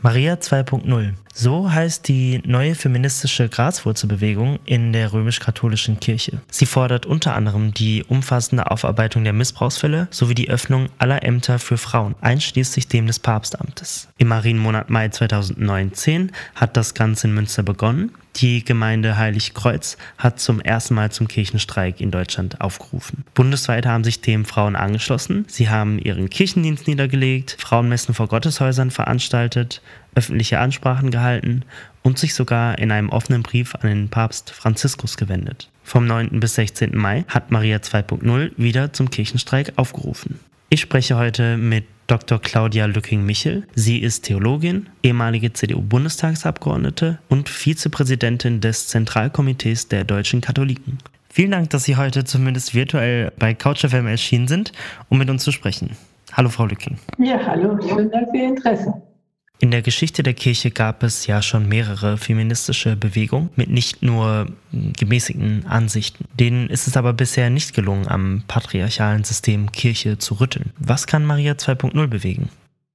Maria 2.0. So heißt die neue feministische Graswurzelbewegung in der römisch-katholischen Kirche. Sie fordert unter anderem die umfassende Aufarbeitung der Missbrauchsfälle sowie die Öffnung aller Ämter für Frauen, einschließlich dem des Papstamtes. Im Marienmonat Mai 2019 hat das Ganze in Münster begonnen. Die Gemeinde Heiligkreuz hat zum ersten Mal zum Kirchenstreik in Deutschland aufgerufen. Bundesweit haben sich dem Frauen angeschlossen. Sie haben ihren Kirchendienst niedergelegt, Frauenmessen vor Gotteshäusern veranstaltet, öffentliche Ansprachen gehalten und sich sogar in einem offenen Brief an den Papst Franziskus gewendet. Vom 9. bis 16. Mai hat Maria 2.0 wieder zum Kirchenstreik aufgerufen. Ich spreche heute mit Dr. Claudia Lücking-Michel. Sie ist Theologin, ehemalige CDU-Bundestagsabgeordnete und Vizepräsidentin des Zentralkomitees der deutschen Katholiken. Vielen Dank, dass Sie heute zumindest virtuell bei CouchFM erschienen sind, um mit uns zu sprechen. Hallo, Frau Lücking. Ja, hallo, vielen Dank für Ihr Interesse. In der Geschichte der Kirche gab es ja schon mehrere feministische Bewegungen mit nicht nur gemäßigten Ansichten. Denen ist es aber bisher nicht gelungen, am patriarchalen System Kirche zu rütteln. Was kann Maria 2.0 bewegen?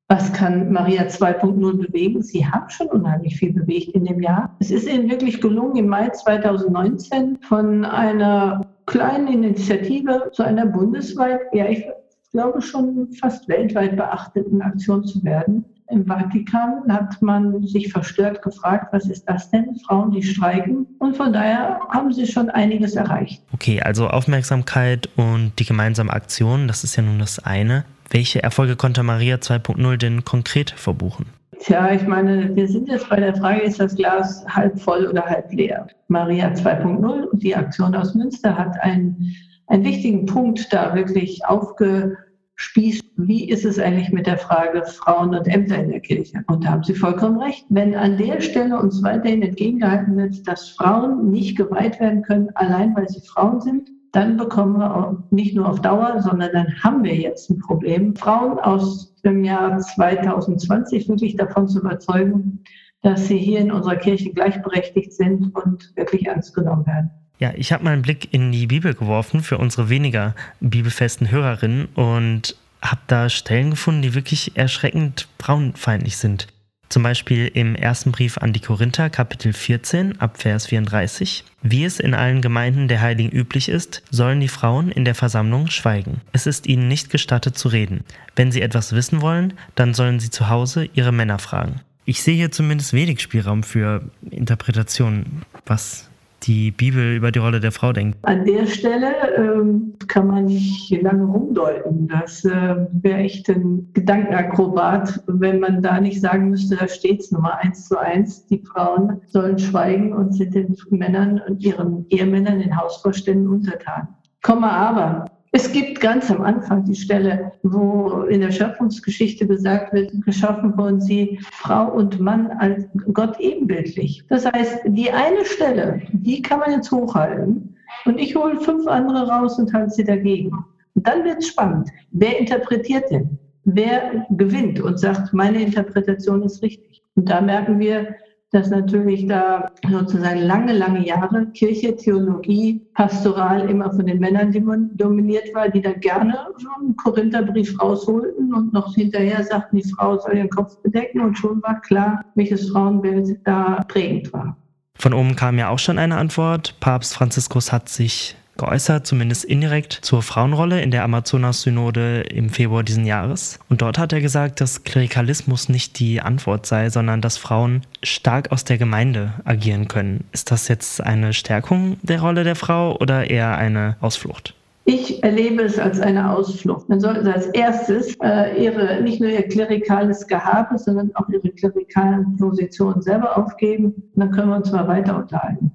Was kann Maria 2.0 bewegen? Sie haben schon unheimlich viel bewegt in dem Jahr. Es ist ihnen wirklich gelungen, im Mai 2019 von einer kleinen Initiative zu einer bundesweit, ja, ich glaube schon fast weltweit beachteten Aktion zu werden. Im Vatikan hat man sich verstört gefragt, was ist das denn? Frauen, die streiken. Und von daher haben sie schon einiges erreicht. Okay, also Aufmerksamkeit und die gemeinsame Aktion, das ist ja nun das eine. Welche Erfolge konnte Maria 2.0 denn konkret verbuchen? Tja, ich meine, wir sind jetzt bei der Frage, ist das Glas halb voll oder halb leer? Maria 2.0 und die Aktion aus Münster hat einen, einen wichtigen Punkt da wirklich aufge spießt, wie ist es eigentlich mit der Frage Frauen und Ämter in der Kirche? Und da haben Sie vollkommen recht. Wenn an der Stelle uns weiterhin entgegengehalten wird, dass Frauen nicht geweiht werden können, allein weil sie Frauen sind, dann bekommen wir auch nicht nur auf Dauer, sondern dann haben wir jetzt ein Problem, Frauen aus dem Jahr 2020 wirklich davon zu überzeugen, dass sie hier in unserer Kirche gleichberechtigt sind und wirklich ernst genommen werden. Ja, ich habe mal einen Blick in die Bibel geworfen für unsere weniger bibelfesten Hörerinnen und habe da Stellen gefunden, die wirklich erschreckend frauenfeindlich sind. Zum Beispiel im ersten Brief an die Korinther, Kapitel 14, ab Vers 34. Wie es in allen Gemeinden der Heiligen üblich ist, sollen die Frauen in der Versammlung schweigen. Es ist ihnen nicht gestattet zu reden. Wenn sie etwas wissen wollen, dann sollen sie zu Hause ihre Männer fragen. Ich sehe hier zumindest wenig Spielraum für Interpretationen, was die Bibel über die Rolle der Frau denkt? An der Stelle ähm, kann man nicht lange rumdeuten. Das äh, wäre echt ein Gedankenakrobat, wenn man da nicht sagen müsste, da steht es Nummer eins zu eins. Die Frauen sollen schweigen und sind den Männern und ihren Ehemännern, den Hausvorständen untertan. Komma aber, es gibt ganz am Anfang die Stelle, wo in der Schöpfungsgeschichte gesagt wird, geschaffen wurden sie Frau und Mann als Gott ebenbildlich. Das heißt, die eine Stelle, die kann man jetzt hochhalten und ich hole fünf andere raus und halte sie dagegen. Und dann wird es spannend. Wer interpretiert denn? Wer gewinnt und sagt, meine Interpretation ist richtig? Und da merken wir, dass natürlich da sozusagen lange, lange Jahre Kirche, Theologie, Pastoral immer von den Männern dominiert war, die da gerne so einen Korintherbrief rausholten und noch hinterher sagten, die Frau soll ihren Kopf bedecken und schon war klar, welches Frauenbild da prägend war. Von oben kam ja auch schon eine Antwort. Papst Franziskus hat sich geäußert, zumindest indirekt, zur Frauenrolle in der Amazonas-Synode im Februar diesen Jahres. Und dort hat er gesagt, dass Klerikalismus nicht die Antwort sei, sondern dass Frauen stark aus der Gemeinde agieren können. Ist das jetzt eine Stärkung der Rolle der Frau oder eher eine Ausflucht? Ich erlebe es als eine Ausflucht. Man sollte als erstes äh, ihre, nicht nur ihr klerikales Gehabe, sondern auch ihre klerikalen Positionen selber aufgeben. dann können wir uns mal weiter unterhalten.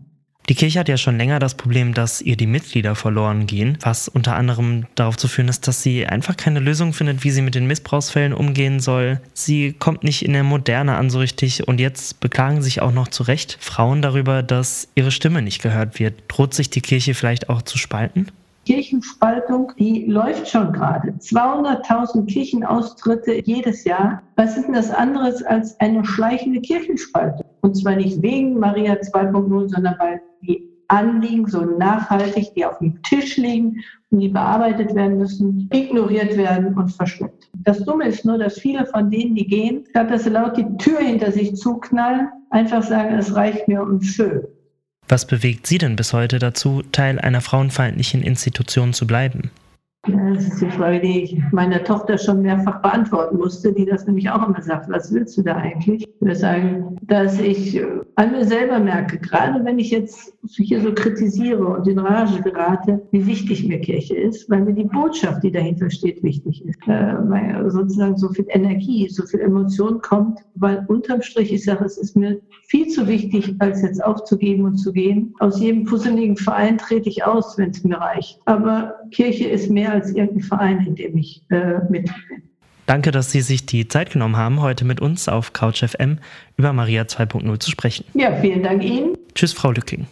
Die Kirche hat ja schon länger das Problem, dass ihr die Mitglieder verloren gehen, was unter anderem darauf zu führen ist, dass sie einfach keine Lösung findet, wie sie mit den Missbrauchsfällen umgehen soll. Sie kommt nicht in der Moderne an so richtig und jetzt beklagen sich auch noch zu Recht Frauen darüber, dass ihre Stimme nicht gehört wird. Droht sich die Kirche vielleicht auch zu spalten? Kirchenspaltung, die läuft schon gerade. 200.000 Kirchenaustritte jedes Jahr. Was ist denn das anderes als eine schleichende Kirchenspaltung? Und zwar nicht wegen Maria 2.0, sondern weil die Anliegen, so nachhaltig, die auf dem Tisch liegen und die bearbeitet werden müssen, ignoriert werden und verschluckt. Das Dumme ist nur, dass viele von denen, die gehen, statt dass sie laut die Tür hinter sich zuknallen, einfach sagen, es reicht mir und schön. Was bewegt Sie denn bis heute dazu, Teil einer frauenfeindlichen Institution zu bleiben? Das ist die Frage, die ich meiner Tochter schon mehrfach beantworten musste, die das nämlich auch immer sagt, was willst du da eigentlich? Ich würde sagen, dass ich an mir selber merke, gerade wenn ich jetzt hier so kritisiere und in Rage gerate, wie wichtig mir Kirche ist, weil mir die Botschaft, die dahinter steht, wichtig ist. Äh, weil sozusagen so viel Energie, so viel Emotion kommt, weil unterm Strich, ich sage, es ist mir viel zu wichtig, als jetzt aufzugeben und zu gehen. Aus jedem puzzeligen Verein trete ich aus, wenn es mir reicht. Aber Kirche ist mehr als irgendein Verein, in dem ich äh, mit Danke, dass Sie sich die Zeit genommen haben, heute mit uns auf Couch FM über Maria 2.0 zu sprechen. Ja, vielen Dank Ihnen. Tschüss, Frau Lücking.